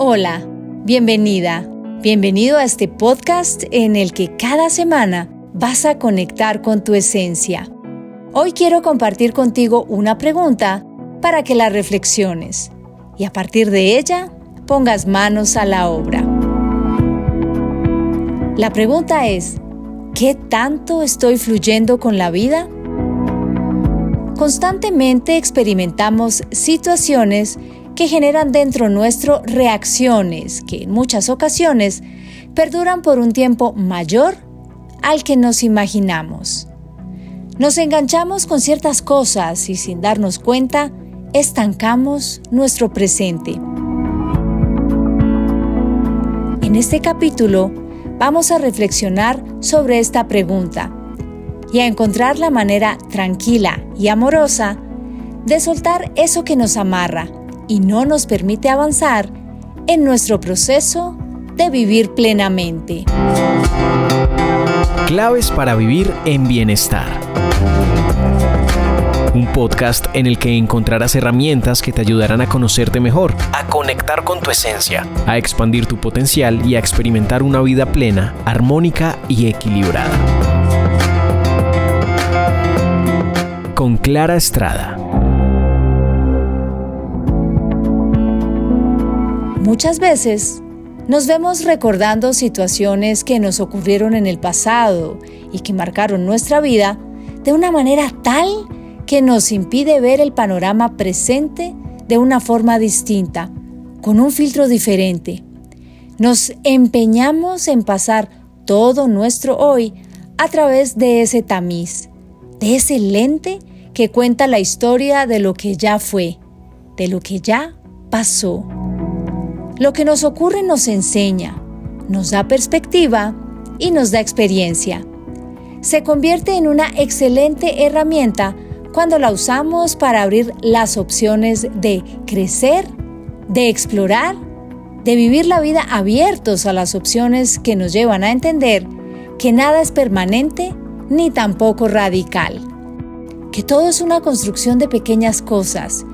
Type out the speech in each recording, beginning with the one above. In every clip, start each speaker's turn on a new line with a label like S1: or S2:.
S1: Hola, bienvenida, bienvenido a este podcast en el que cada semana vas a conectar con tu esencia. Hoy quiero compartir contigo una pregunta para que la reflexiones y a partir de ella pongas manos a la obra. La pregunta es, ¿qué tanto estoy fluyendo con la vida? Constantemente experimentamos situaciones que generan dentro nuestro reacciones que en muchas ocasiones perduran por un tiempo mayor al que nos imaginamos. Nos enganchamos con ciertas cosas y sin darnos cuenta estancamos nuestro presente. En este capítulo vamos a reflexionar sobre esta pregunta y a encontrar la manera tranquila y amorosa de soltar eso que nos amarra y no nos permite avanzar en nuestro proceso de vivir plenamente.
S2: Claves para vivir en bienestar. Un podcast en el que encontrarás herramientas que te ayudarán a conocerte mejor, a conectar con tu esencia, a expandir tu potencial y a experimentar una vida plena, armónica y equilibrada. Con Clara Estrada.
S1: Muchas veces nos vemos recordando situaciones que nos ocurrieron en el pasado y que marcaron nuestra vida de una manera tal que nos impide ver el panorama presente de una forma distinta, con un filtro diferente. Nos empeñamos en pasar todo nuestro hoy a través de ese tamiz, de ese lente que cuenta la historia de lo que ya fue, de lo que ya pasó. Lo que nos ocurre nos enseña, nos da perspectiva y nos da experiencia. Se convierte en una excelente herramienta cuando la usamos para abrir las opciones de crecer, de explorar, de vivir la vida abiertos a las opciones que nos llevan a entender que nada es permanente ni tampoco radical, que todo es una construcción de pequeñas cosas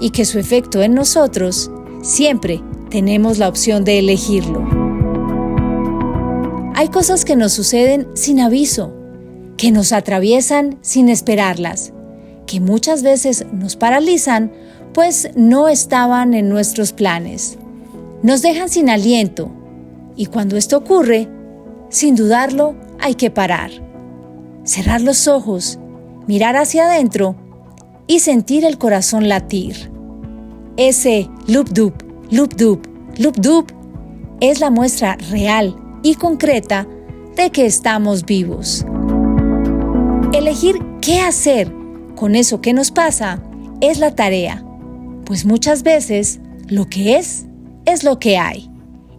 S1: y que su efecto en nosotros siempre tenemos la opción de elegirlo. Hay cosas que nos suceden sin aviso, que nos atraviesan sin esperarlas, que muchas veces nos paralizan pues no estaban en nuestros planes. Nos dejan sin aliento y cuando esto ocurre, sin dudarlo, hay que parar. Cerrar los ojos, mirar hacia adentro y sentir el corazón latir. Ese loop dup Loop Doop. Loop Doop es la muestra real y concreta de que estamos vivos. Elegir qué hacer con eso que nos pasa es la tarea, pues muchas veces lo que es es lo que hay.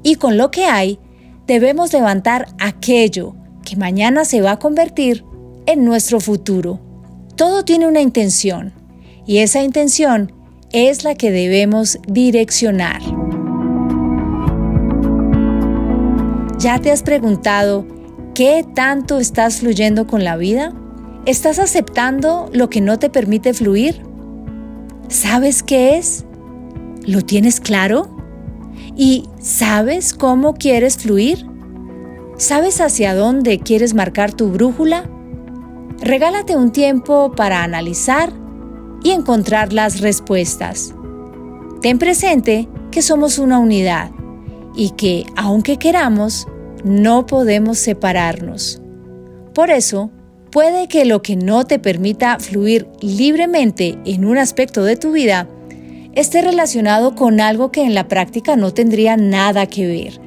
S1: Y con lo que hay debemos levantar aquello que mañana se va a convertir en nuestro futuro. Todo tiene una intención y esa intención es la que debemos direccionar. ¿Ya te has preguntado qué tanto estás fluyendo con la vida? ¿Estás aceptando lo que no te permite fluir? ¿Sabes qué es? ¿Lo tienes claro? ¿Y sabes cómo quieres fluir? ¿Sabes hacia dónde quieres marcar tu brújula? Regálate un tiempo para analizar y encontrar las respuestas. Ten presente que somos una unidad y que, aunque queramos, no podemos separarnos. Por eso, puede que lo que no te permita fluir libremente en un aspecto de tu vida esté relacionado con algo que en la práctica no tendría nada que ver.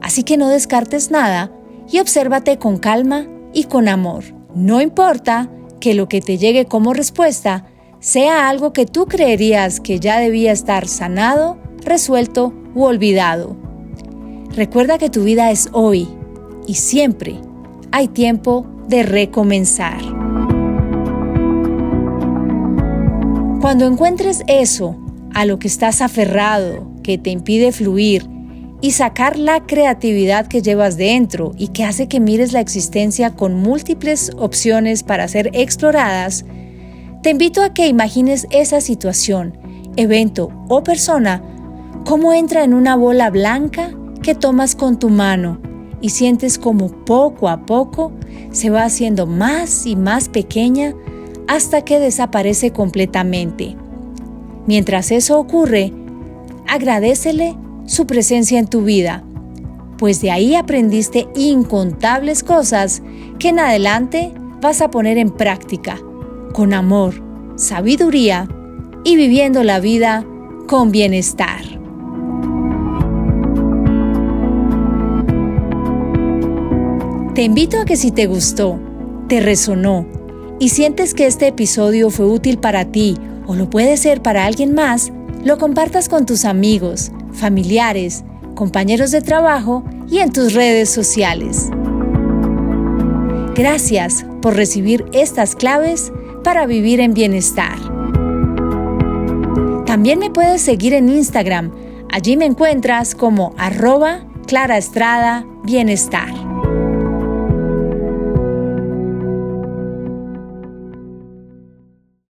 S1: Así que no descartes nada y obsérvate con calma y con amor. No importa que lo que te llegue como respuesta sea algo que tú creerías que ya debía estar sanado, resuelto u olvidado. Recuerda que tu vida es hoy y siempre hay tiempo de recomenzar. Cuando encuentres eso a lo que estás aferrado, que te impide fluir y sacar la creatividad que llevas dentro y que hace que mires la existencia con múltiples opciones para ser exploradas, te invito a que imagines esa situación, evento o persona cómo entra en una bola blanca que tomas con tu mano y sientes como poco a poco se va haciendo más y más pequeña hasta que desaparece completamente. Mientras eso ocurre, agradecele su presencia en tu vida, pues de ahí aprendiste incontables cosas que en adelante vas a poner en práctica, con amor, sabiduría y viviendo la vida con bienestar. Te invito a que si te gustó, te resonó y sientes que este episodio fue útil para ti o lo puede ser para alguien más, lo compartas con tus amigos, familiares, compañeros de trabajo y en tus redes sociales. Gracias por recibir estas claves para vivir en bienestar. También me puedes seguir en Instagram. Allí me encuentras como arroba Clara Estrada Bienestar.